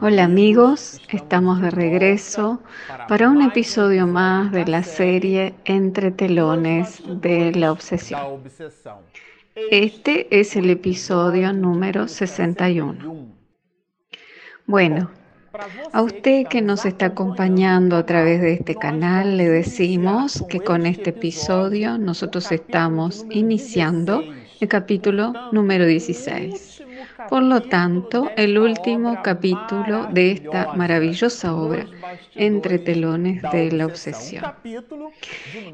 Hola amigos, estamos de regreso para un episodio más de la serie Entre telones de la obsesión. Este es el episodio número 61. Bueno, a usted que nos está acompañando a través de este canal, le decimos que con este episodio nosotros estamos iniciando el capítulo número 16. Por lo tanto, el último capítulo de esta maravillosa obra, Entre telones de la obsesión,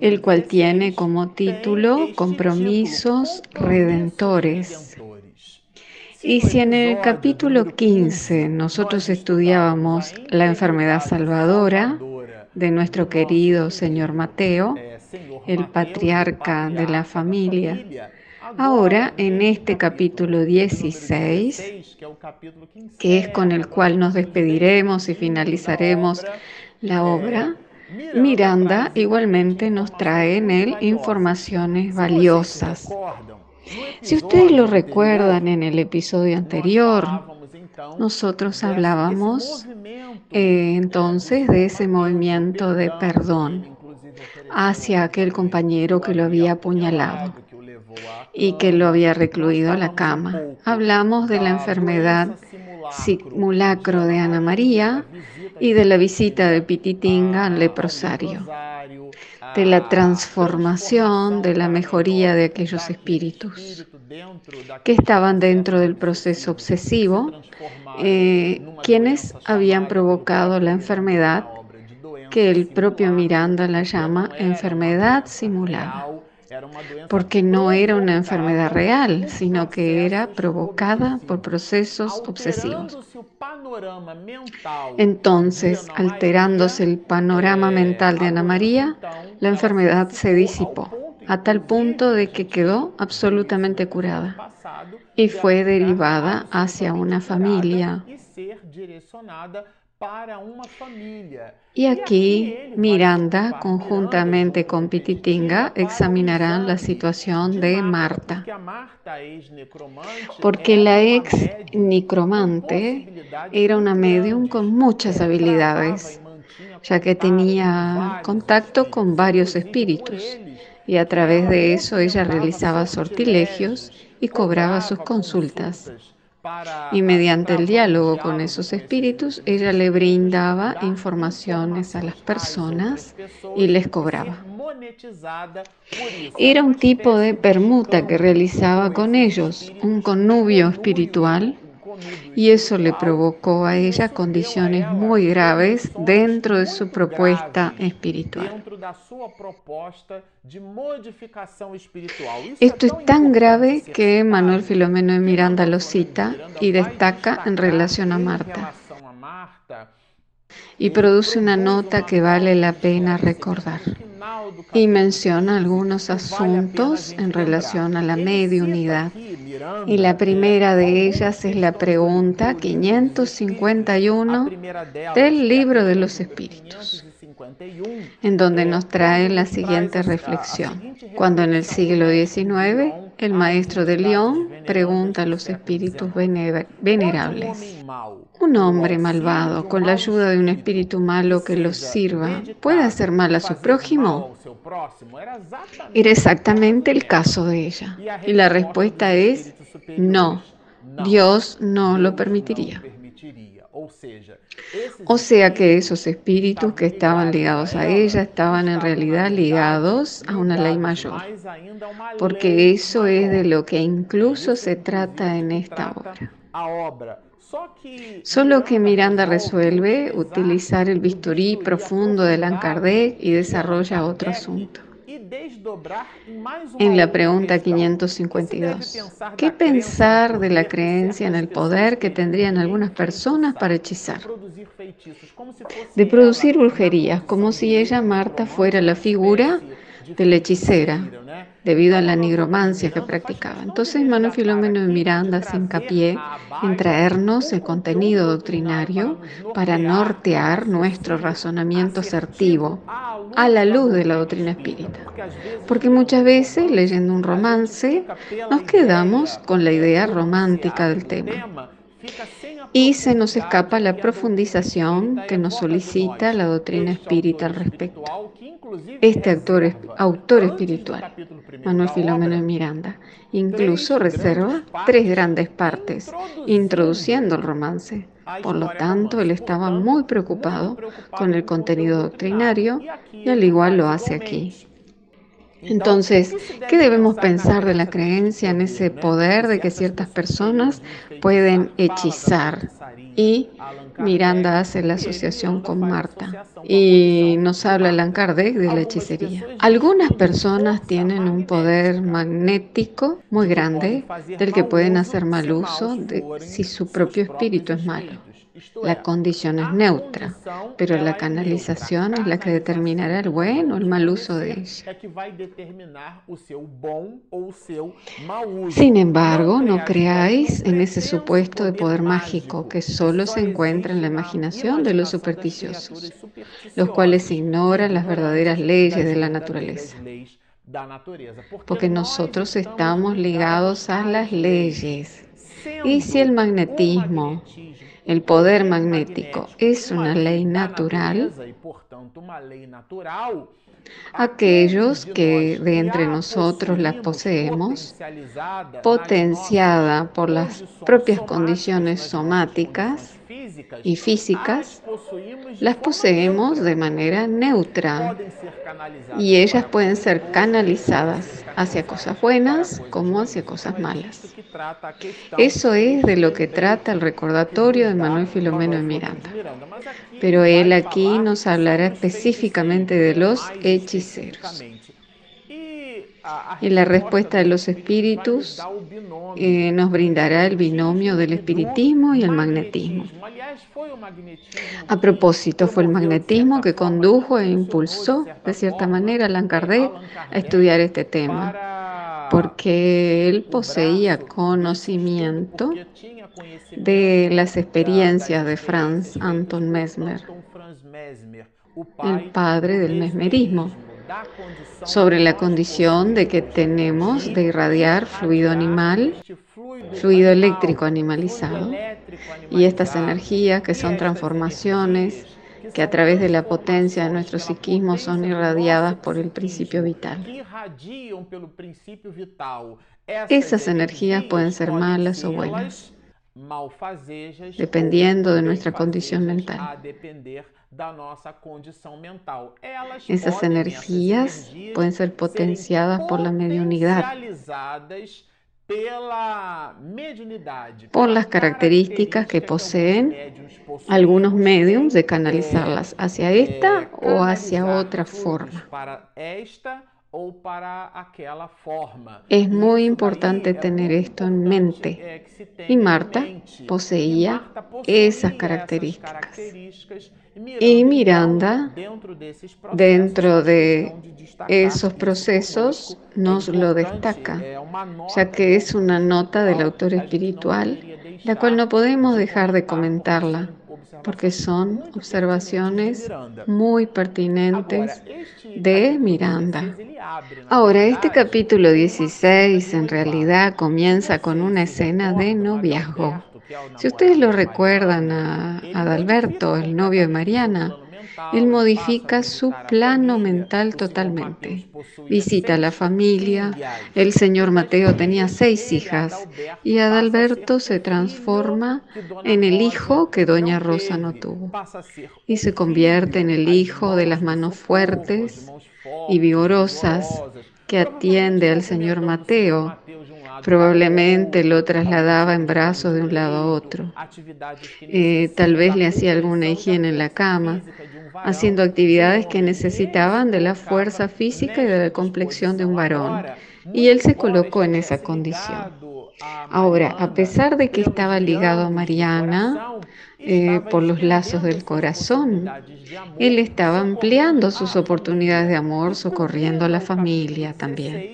el cual tiene como título Compromisos Redentores. Y si en el capítulo 15 nosotros estudiábamos la enfermedad salvadora de nuestro querido señor Mateo, el patriarca de la familia, Ahora, en este capítulo 16, que es con el cual nos despediremos y finalizaremos la obra, Miranda igualmente nos trae en él informaciones valiosas. Si ustedes lo recuerdan en el episodio anterior, nosotros hablábamos eh, entonces de ese movimiento de perdón hacia aquel compañero que lo había apuñalado y que lo había recluido a la cama. Hablamos de la enfermedad simulacro de Ana María y de la visita de Pititinga al leprosario, de la transformación, de la mejoría de aquellos espíritus que estaban dentro del proceso obsesivo, eh, quienes habían provocado la enfermedad que el propio Miranda la llama enfermedad simulada porque no era una enfermedad real, sino que era provocada por procesos obsesivos. Entonces, alterándose el panorama mental de Ana María, la enfermedad se disipó a tal punto de que quedó absolutamente curada y fue derivada hacia una familia y aquí Miranda, conjuntamente con Pititinga, examinarán la situación de Marta. Porque la ex necromante era una medium con muchas habilidades, ya que tenía contacto con varios espíritus. y a través de eso ella realizaba sortilegios y cobraba sus consultas. Y mediante el diálogo con esos espíritus, ella le brindaba informaciones a las personas y les cobraba. Era un tipo de permuta que realizaba con ellos, un connubio espiritual y eso le provocó a ella condiciones muy graves dentro de su propuesta espiritual. Esto es tan grave que Manuel Filomeno de Miranda lo cita y destaca en relación a Marta y produce una nota que vale la pena recordar y menciona algunos asuntos en relación a la mediunidad. Y la primera de ellas es la pregunta 551 del libro de los espíritus en donde nos trae la siguiente reflexión. Cuando en el siglo XIX el maestro de León pregunta a los espíritus venerables, ¿un hombre malvado con la ayuda de un espíritu malo que los sirva puede hacer mal a su prójimo? Era exactamente el caso de ella. Y la respuesta es no, Dios no lo permitiría. O sea que esos espíritus que estaban ligados a ella estaban en realidad ligados a una ley mayor, porque eso es de lo que incluso se trata en esta obra. Solo que Miranda resuelve utilizar el bisturí profundo de Allan Kardec y desarrolla otro asunto. En la pregunta 552, ¿qué pensar de la creencia en el poder que tendrían algunas personas para hechizar? De producir brujerías, como si ella, Marta, fuera la figura de la hechicera, debido a la nigromancia que practicaba. Entonces, Manuel Filomeno de Miranda se hincapié en traernos el contenido doctrinario para nortear nuestro razonamiento asertivo a la luz de la doctrina espírita. Porque muchas veces, leyendo un romance, nos quedamos con la idea romántica del tema y se nos escapa la profundización que nos solicita la doctrina espírita al respecto. Este autor, autor espiritual, Manuel Filomeno de Miranda, incluso reserva tres grandes partes, introduciendo el romance. Por lo tanto, él estaba muy preocupado con el contenido doctrinario y al igual lo hace aquí. Entonces, ¿qué debemos pensar de la creencia en ese poder de que ciertas personas pueden hechizar? Y Miranda hace la asociación con Marta y nos habla Allan Kardec de la hechicería. Algunas personas tienen un poder magnético muy grande del que pueden hacer mal uso de, si su propio espíritu es malo. La condición es neutra, pero la canalización es la que determinará el buen o el mal uso de ella. Sin embargo, no creáis en ese supuesto de poder mágico que solo se encuentra en la imaginación de los supersticiosos, los cuales ignoran las verdaderas leyes de la naturaleza. porque nosotros estamos ligados a las leyes. Y si el magnetismo el poder magnético es una ley natural. Aquellos que de entre nosotros la poseemos, potenciada por las propias condiciones somáticas, y físicas, las poseemos de manera neutra y ellas pueden ser canalizadas hacia cosas buenas como hacia cosas malas. Eso es de lo que trata el recordatorio de Manuel Filomeno de Miranda. Pero él aquí nos hablará específicamente de los hechiceros. Y la respuesta de los espíritus eh, nos brindará el binomio del espiritismo y el magnetismo. A propósito, fue el magnetismo que condujo e impulsó, de cierta manera, a Allan Kardec a estudiar este tema, porque él poseía conocimiento de las experiencias de Franz Anton Mesmer, el padre del mesmerismo sobre la condición de que tenemos de irradiar fluido animal, fluido eléctrico animalizado, y estas energías que son transformaciones que a través de la potencia de nuestro psiquismo son irradiadas por el principio vital. Esas energías pueden ser malas o buenas, dependiendo de nuestra condición mental. Esas energías pueden ser potenciadas por la mediunidad, por las características que poseen algunos mediums de canalizarlas hacia esta o hacia otra forma. Es muy importante tener esto en mente. Y Marta poseía esas características. Y Miranda, dentro de esos procesos, nos lo destaca, ya que es una nota del autor espiritual, la cual no podemos dejar de comentarla porque son observaciones muy pertinentes de Miranda. Ahora, este capítulo 16 en realidad comienza con una escena de noviazgo. Si ustedes lo recuerdan a Adalberto, el novio de Mariana, él modifica su plano mental totalmente. Visita a la familia. El señor Mateo tenía seis hijas y Adalberto se transforma en el hijo que doña Rosa no tuvo y se convierte en el hijo de las manos fuertes y vigorosas que atiende al señor Mateo Probablemente lo trasladaba en brazos de un lado a otro. Eh, tal vez le hacía alguna higiene en la cama, haciendo actividades que necesitaban de la fuerza física y de la complexión de un varón. Y él se colocó en esa condición. Ahora, a pesar de que estaba ligado a Mariana eh, por los lazos del corazón, él estaba ampliando sus oportunidades de amor, socorriendo a la familia también.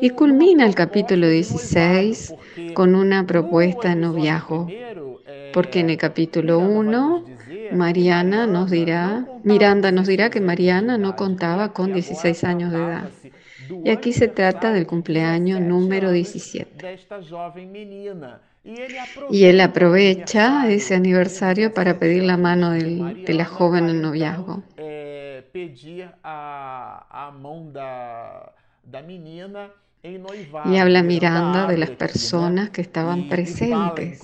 Y culmina el capítulo 16 con una propuesta de noviazgo, porque en el capítulo 1 Mariana nos dirá, Miranda nos dirá que Mariana no contaba con 16 años de edad. Y aquí se trata del cumpleaños número 17. Y él aprovecha ese aniversario para pedir la mano del, de la joven en noviazgo. Y habla Miranda de las personas que estaban presentes.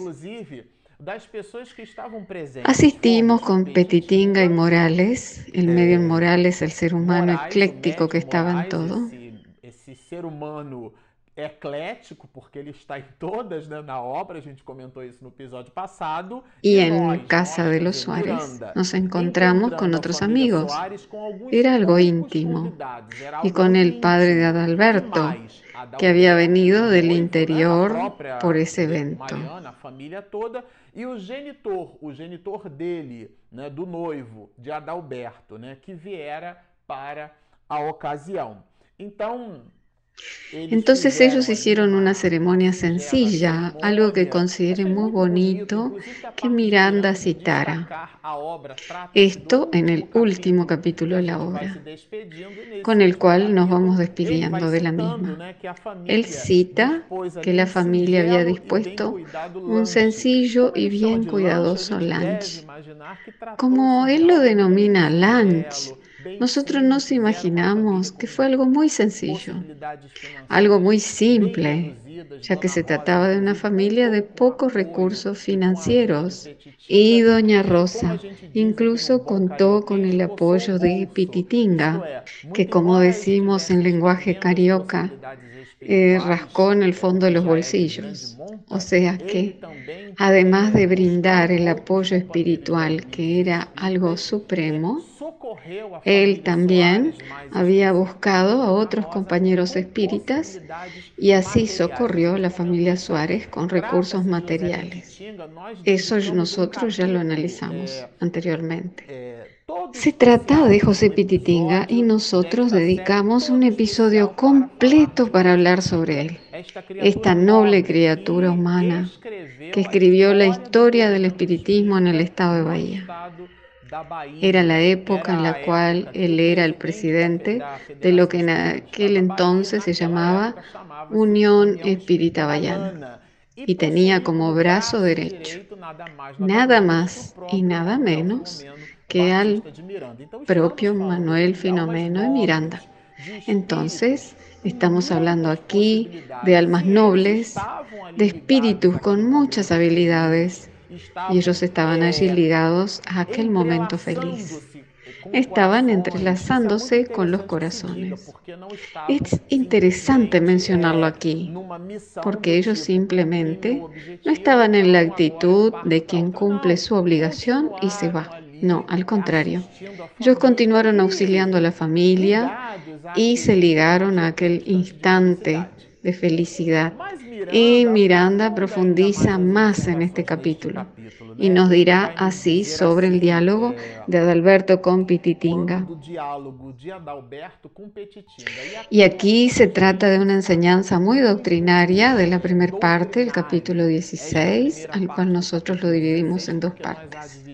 Asistimos con Petitinga y Morales, el medio Morales, el ser humano ecléctico que estaba en todo eclético, porque ele está em todas né, na obra, a gente comentou isso no episódio passado. Y en casa de los Suárez nos encontramos con otros amigos. Era algo íntimo. Y con el padre de Adalberto, que había venido del interior por ese evento. A família toda e o genitor, o genitor dele, né, do noivo de Adalberto, né, que viera para a ocasião. Então, Entonces ellos hicieron una ceremonia sencilla, algo que consideré muy bonito que Miranda citara. Esto en el último capítulo de la obra, con el cual nos vamos despidiendo de la misma. Él cita que la familia había dispuesto un sencillo y bien cuidadoso lunch. Como él lo denomina lunch, nosotros nos imaginamos que fue algo muy sencillo, algo muy simple, ya que se trataba de una familia de pocos recursos financieros. Y doña Rosa incluso contó con el apoyo de Pititinga, que como decimos en lenguaje carioca, eh, rascó en el fondo de los bolsillos. O sea que, además de brindar el apoyo espiritual, que era algo supremo, él también había buscado a otros compañeros espíritas y así socorrió a la familia Suárez con recursos materiales. Eso nosotros ya lo analizamos anteriormente. Se trata de José Pititinga y nosotros dedicamos un episodio completo para hablar sobre él, esta noble criatura humana que escribió la historia del espiritismo en el estado de Bahía. Era la época en la cual él era el presidente de lo que en aquel entonces se llamaba Unión Espírita Bayana. Y tenía como brazo derecho nada más y nada menos que al propio Manuel Filomeno de Miranda. Entonces, estamos hablando aquí de almas nobles, de espíritus con muchas habilidades y ellos estaban allí ligados a aquel momento feliz. Estaban entrelazándose con los corazones. Es interesante mencionarlo aquí, porque ellos simplemente no estaban en la actitud de quien cumple su obligación y se va. No, al contrario. Ellos continuaron auxiliando a la familia y se ligaron a aquel instante de felicidad. Y Miranda profundiza más en este capítulo y nos dirá así sobre el diálogo de Adalberto con Pititinga. Y aquí se trata de una enseñanza muy doctrinaria de la primera parte del capítulo 16, al cual nosotros lo dividimos en dos partes.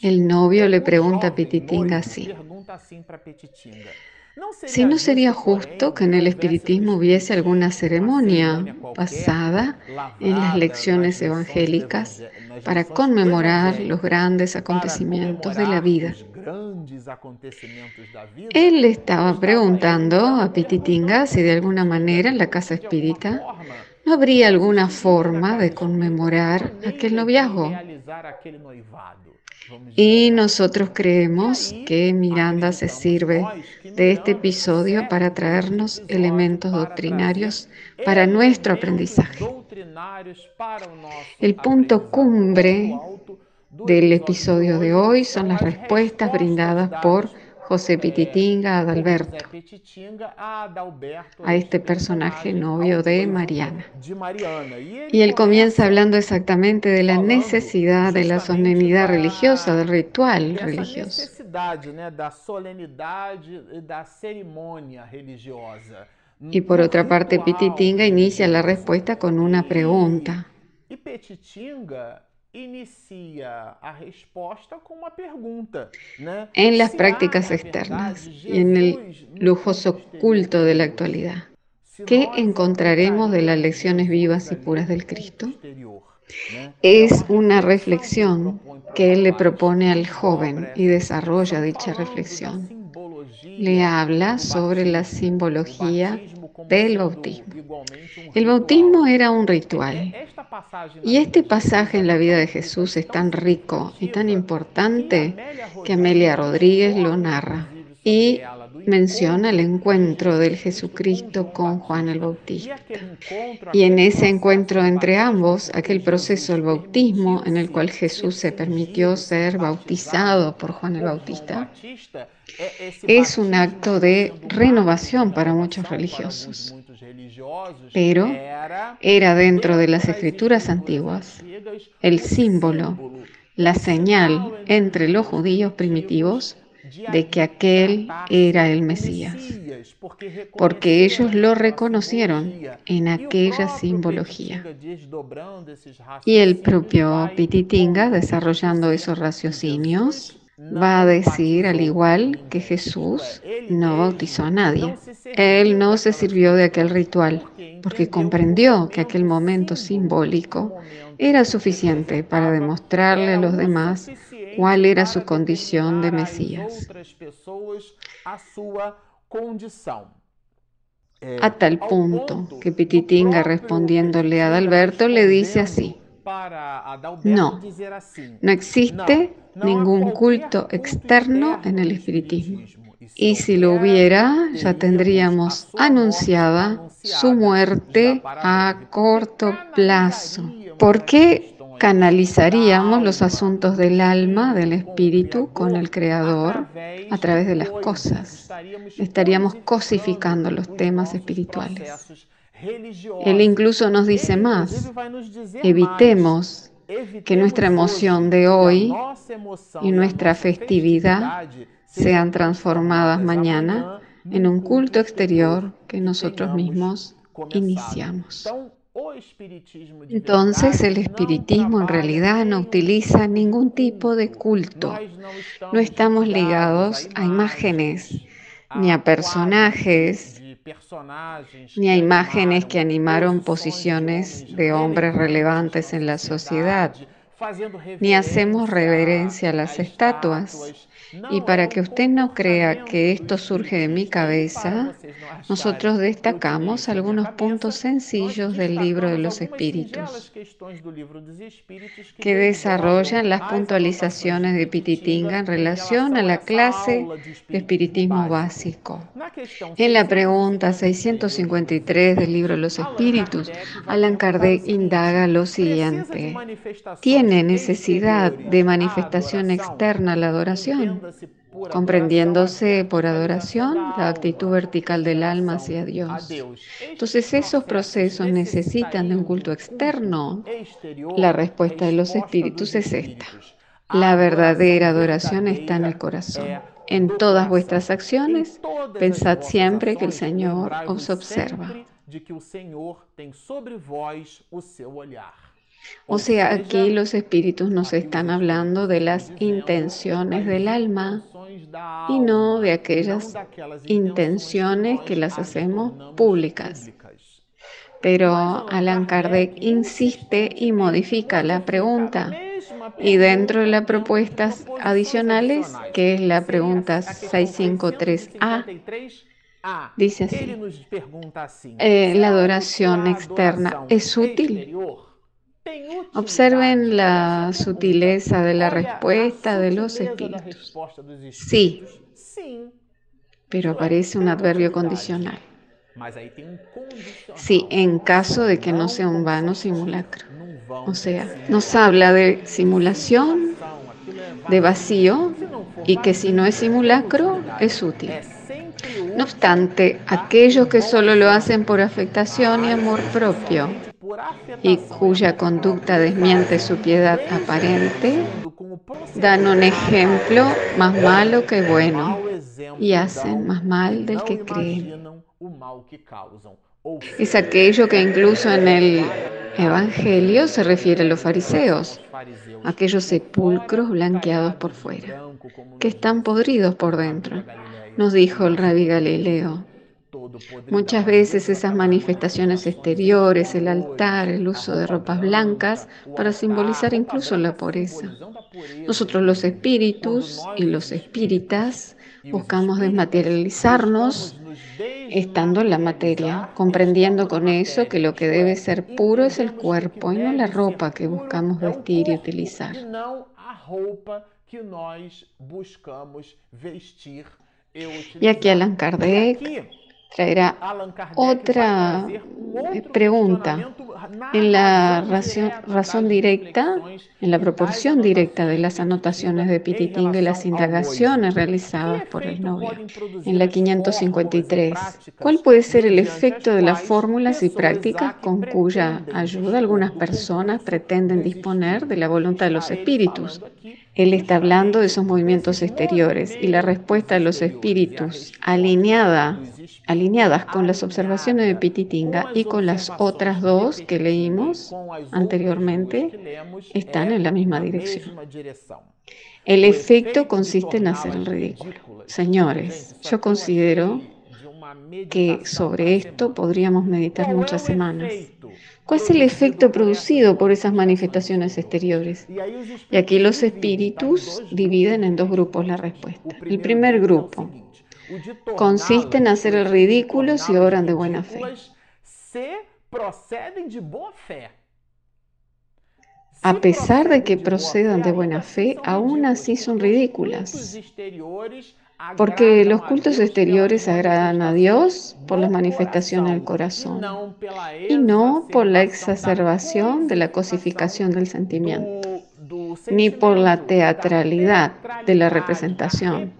El novio le pregunta a Pititinga así. Si no sería justo que en el espiritismo hubiese alguna ceremonia basada en las lecciones evangélicas para conmemorar los grandes acontecimientos de la vida. Él le estaba preguntando a Pititinga si de alguna manera en la casa espírita no habría alguna forma de conmemorar aquel noviazgo. Y nosotros creemos que Miranda se sirve de este episodio para traernos elementos doctrinarios para nuestro aprendizaje. El punto cumbre del episodio de hoy son las respuestas brindadas por José Pititinga Adalberto, a este personaje novio de Mariana. Y él comienza hablando exactamente de la necesidad de la solemnidad religiosa, del ritual religioso. Y por otra parte, Pititinga inicia la respuesta con una pregunta. una pregunta. En las prácticas externas y en el lujoso culto de la actualidad. ¿Qué encontraremos de las lecciones vivas y puras del Cristo? Es una reflexión que él le propone al joven y desarrolla dicha reflexión. Le habla sobre la simbología del bautismo. El bautismo era un ritual. Y este pasaje en la vida de Jesús es tan rico y tan importante que Amelia Rodríguez lo narra y menciona el encuentro del Jesucristo con Juan el Bautista. Y en ese encuentro entre ambos, aquel proceso del bautismo en el cual Jesús se permitió ser bautizado por Juan el Bautista, es un acto de renovación para muchos religiosos. Pero era dentro de las escrituras antiguas el símbolo, la señal entre los judíos primitivos de que aquel era el Mesías, porque ellos lo reconocieron en aquella simbología. Y el propio Pititinga, desarrollando esos raciocinios, va a decir, al igual que Jesús, no bautizó a nadie. Él no se sirvió de aquel ritual, porque comprendió que aquel momento simbólico era suficiente para demostrarle a los demás cuál era su condición de Mesías. A tal punto que Pititinga respondiéndole a Adalberto le dice así, no, no existe ningún culto externo en el espiritismo. Y si lo hubiera, ya tendríamos anunciada su muerte a corto plazo. ¿Por qué canalizaríamos los asuntos del alma, del espíritu, con el Creador a través de las cosas. Estaríamos cosificando los temas espirituales. Él incluso nos dice más, evitemos que nuestra emoción de hoy y nuestra festividad sean transformadas mañana en un culto exterior que nosotros mismos iniciamos. Entonces el espiritismo en realidad no utiliza ningún tipo de culto. No estamos ligados a imágenes, ni a personajes, ni a imágenes que animaron posiciones de hombres relevantes en la sociedad, ni hacemos reverencia a las estatuas y para que usted no crea que esto surge de mi cabeza, nosotros destacamos algunos puntos sencillos del libro de los espíritus que desarrollan las puntualizaciones de Pititinga en relación a la clase de espiritismo básico. En la pregunta 653 del libro de los espíritus, Alan Kardec indaga lo siguiente. ¿Tiene necesidad de manifestación externa la adoración? Comprendiéndose por adoración la actitud vertical del alma hacia Dios. Entonces, ¿esos procesos necesitan de un culto externo? La respuesta de los espíritus es esta. La verdadera adoración está en el corazón. En todas vuestras acciones, pensad siempre que el Señor os observa. O sea, aquí los espíritus nos están hablando de las intenciones del alma y no de aquellas intenciones que las hacemos públicas. Pero Alan Kardec insiste y modifica la pregunta. Y dentro de las propuestas adicionales, que es la pregunta 653A, dice así, eh, ¿la adoración externa es útil? Observen la sutileza de la respuesta de los espíritus. Sí, pero aparece un adverbio condicional. Sí, en caso de que no sea un vano simulacro. O sea, nos habla de simulación, de vacío, y que si no es simulacro, es útil. No obstante, aquellos que solo lo hacen por afectación y amor propio, y cuya conducta desmiente su piedad aparente, dan un ejemplo más malo que bueno y hacen más mal del que creen. Es aquello que incluso en el Evangelio se refiere a los fariseos, aquellos sepulcros blanqueados por fuera, que están podridos por dentro, nos dijo el rabí Galileo. Muchas veces esas manifestaciones exteriores, el altar, el uso de ropas blancas, para simbolizar incluso la pureza. Nosotros los espíritus y los espíritas buscamos desmaterializarnos estando en la materia, comprendiendo con eso que lo que debe ser puro es el cuerpo y no la ropa que buscamos vestir y utilizar. Y aquí Allan Kardec traerá otra pregunta en la razón, directa, en la proporción directa de las anotaciones de Pititinga y las indagaciones realizadas por el novio. En la 553, ¿cuál puede ser el efecto de las fórmulas y prácticas con cuya ayuda algunas personas pretenden disponer de la voluntad de los espíritus? Él está hablando de esos movimientos exteriores y la respuesta de los espíritus alineada, alineadas con las observaciones de Pititinga y con las otras dos que leímos anteriormente están en la misma dirección. El efecto consiste en hacer el ridículo. Señores, yo considero que sobre esto podríamos meditar muchas semanas. ¿Cuál es el efecto producido por esas manifestaciones exteriores? Y aquí los espíritus dividen en dos grupos la respuesta. El primer grupo consiste en hacer el ridículo si obran de buena fe. A pesar de que procedan de buena fe, aún así son ridículas porque los cultos exteriores agradan a Dios por las manifestaciones del corazón y no por la exacerbación de la cosificación del sentimiento, ni por la teatralidad de la representación,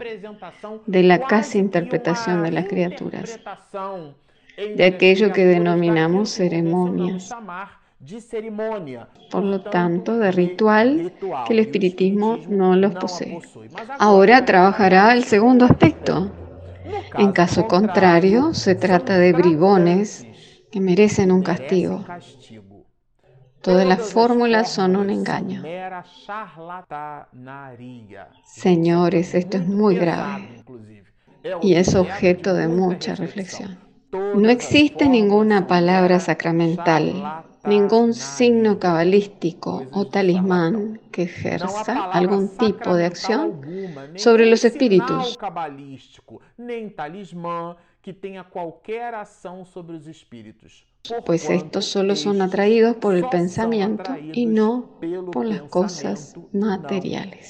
de la casi interpretación de las criaturas, de aquello que denominamos ceremonias por lo tanto, de ritual que el espiritismo no los posee. Ahora trabajará el segundo aspecto. En caso contrario, se trata de bribones que merecen un castigo. Todas las fórmulas son un engaño. Señores, esto es muy grave y es objeto de mucha reflexión. No existe ninguna palabra sacramental ningún signo cabalístico o talismán que ejerza algún tipo de acción sobre los espíritus. Pues estos solo son atraídos por el pensamiento y no por las cosas materiales.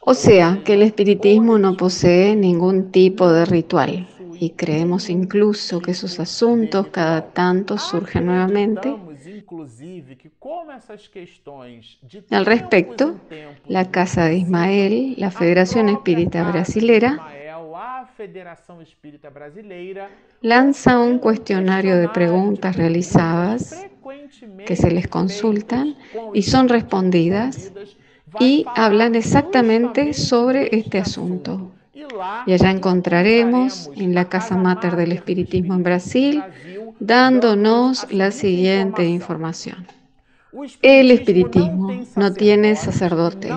O sea, que el espiritismo no posee ningún tipo de ritual y creemos incluso que sus asuntos cada tanto surgen nuevamente. Al respecto, la Casa de Ismael, la Federación Espírita Brasilera, lanza un cuestionario de preguntas realizadas que se les consultan y son respondidas y hablan exactamente sobre este asunto. Y allá encontraremos en la Casa Mater del Espiritismo en Brasil, dándonos la siguiente información. El espiritismo no tiene sacerdotes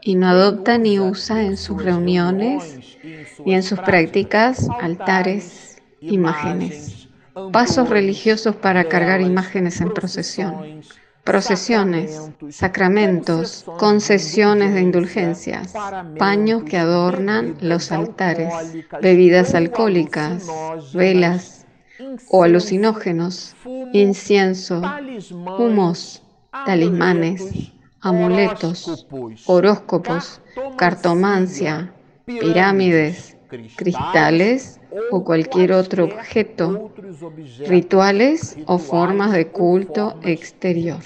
y no adopta ni usa en sus reuniones ni en sus prácticas altares, imágenes, pasos religiosos para cargar imágenes en procesión procesiones, sacramentos, concesiones de indulgencias, paños que adornan los altares, bebidas alcohólicas, velas o alucinógenos, incienso, humos, talismanes, amuletos, horóscopos, cartomancia, pirámides, cristales o cualquier otro objeto, rituales o formas de culto exterior.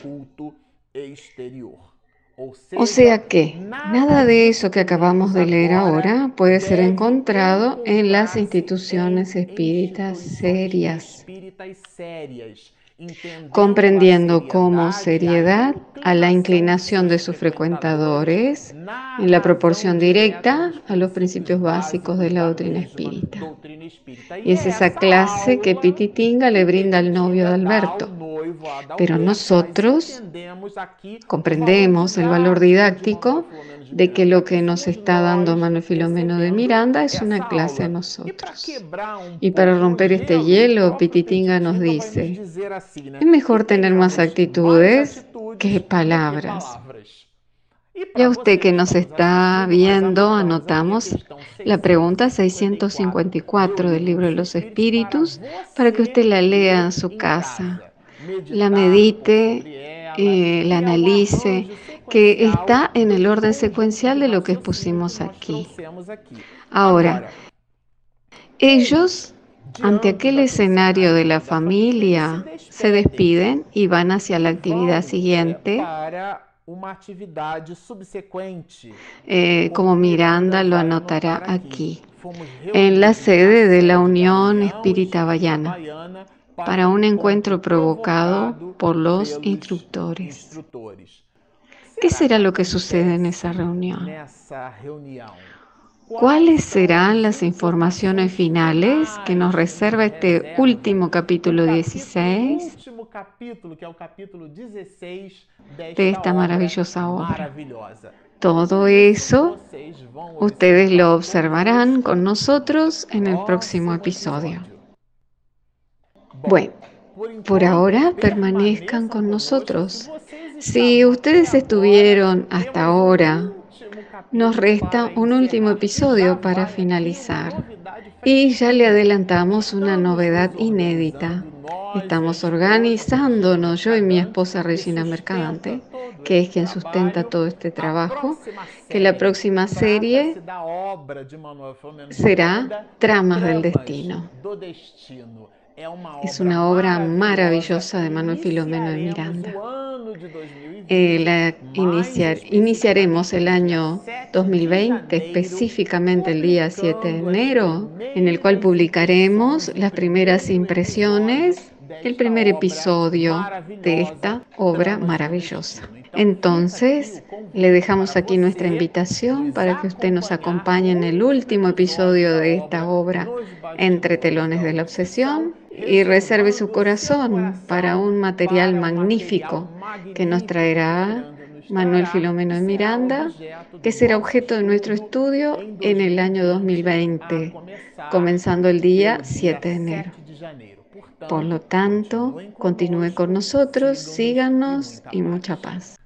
O sea que nada de eso que acabamos de leer ahora puede ser encontrado en las instituciones espíritas serias comprendiendo como seriedad a la inclinación de sus frecuentadores en la proporción directa a los principios básicos de la doctrina espírita. Y es esa clase que Pititinga le brinda al novio de Alberto. Pero nosotros comprendemos el valor didáctico de que lo que nos está dando Manuel Filomeno de Miranda es una clase a nosotros. Y para romper este hielo, Pititinga nos dice, es mejor tener más actitudes que palabras. Y a usted que nos está viendo, anotamos la pregunta 654 del libro de los espíritus para que usted la lea en su casa, la medite, eh, la analice, que está en el orden secuencial de lo que expusimos aquí. Ahora, ellos, ante aquel escenario de la familia, se despiden y van hacia la actividad siguiente eh, como Miranda lo anotará aquí, en la sede de la Unión Espírita Bayana, para un encuentro provocado por los instructores. ¿Qué será lo que sucede en esa reunión? ¿Cuáles serán las informaciones finales que nos reserva este último capítulo 16 de esta maravillosa obra? Todo eso ustedes lo observarán con nosotros en el próximo episodio. Bueno, por ahora permanezcan con nosotros. Si ustedes estuvieron hasta ahora nos resta un último episodio para finalizar. Y ya le adelantamos una novedad inédita. Estamos organizándonos, yo y mi esposa Regina Mercadante, que es quien sustenta todo este trabajo, que la próxima serie será Tramas del Destino. Es una obra maravillosa de Manuel Filomeno de Miranda. Eh, iniciaremos el año 2020, específicamente el día 7 de enero, en el cual publicaremos las primeras impresiones, el primer episodio de esta obra maravillosa. Entonces, le dejamos aquí nuestra invitación para que usted nos acompañe en el último episodio de esta obra, Entre telones de la obsesión, y reserve su corazón para un material magnífico que nos traerá Manuel Filomeno de Miranda, que será objeto de nuestro estudio en el año 2020, comenzando el día 7 de enero. Por lo tanto, continúe con nosotros, síganos y mucha paz.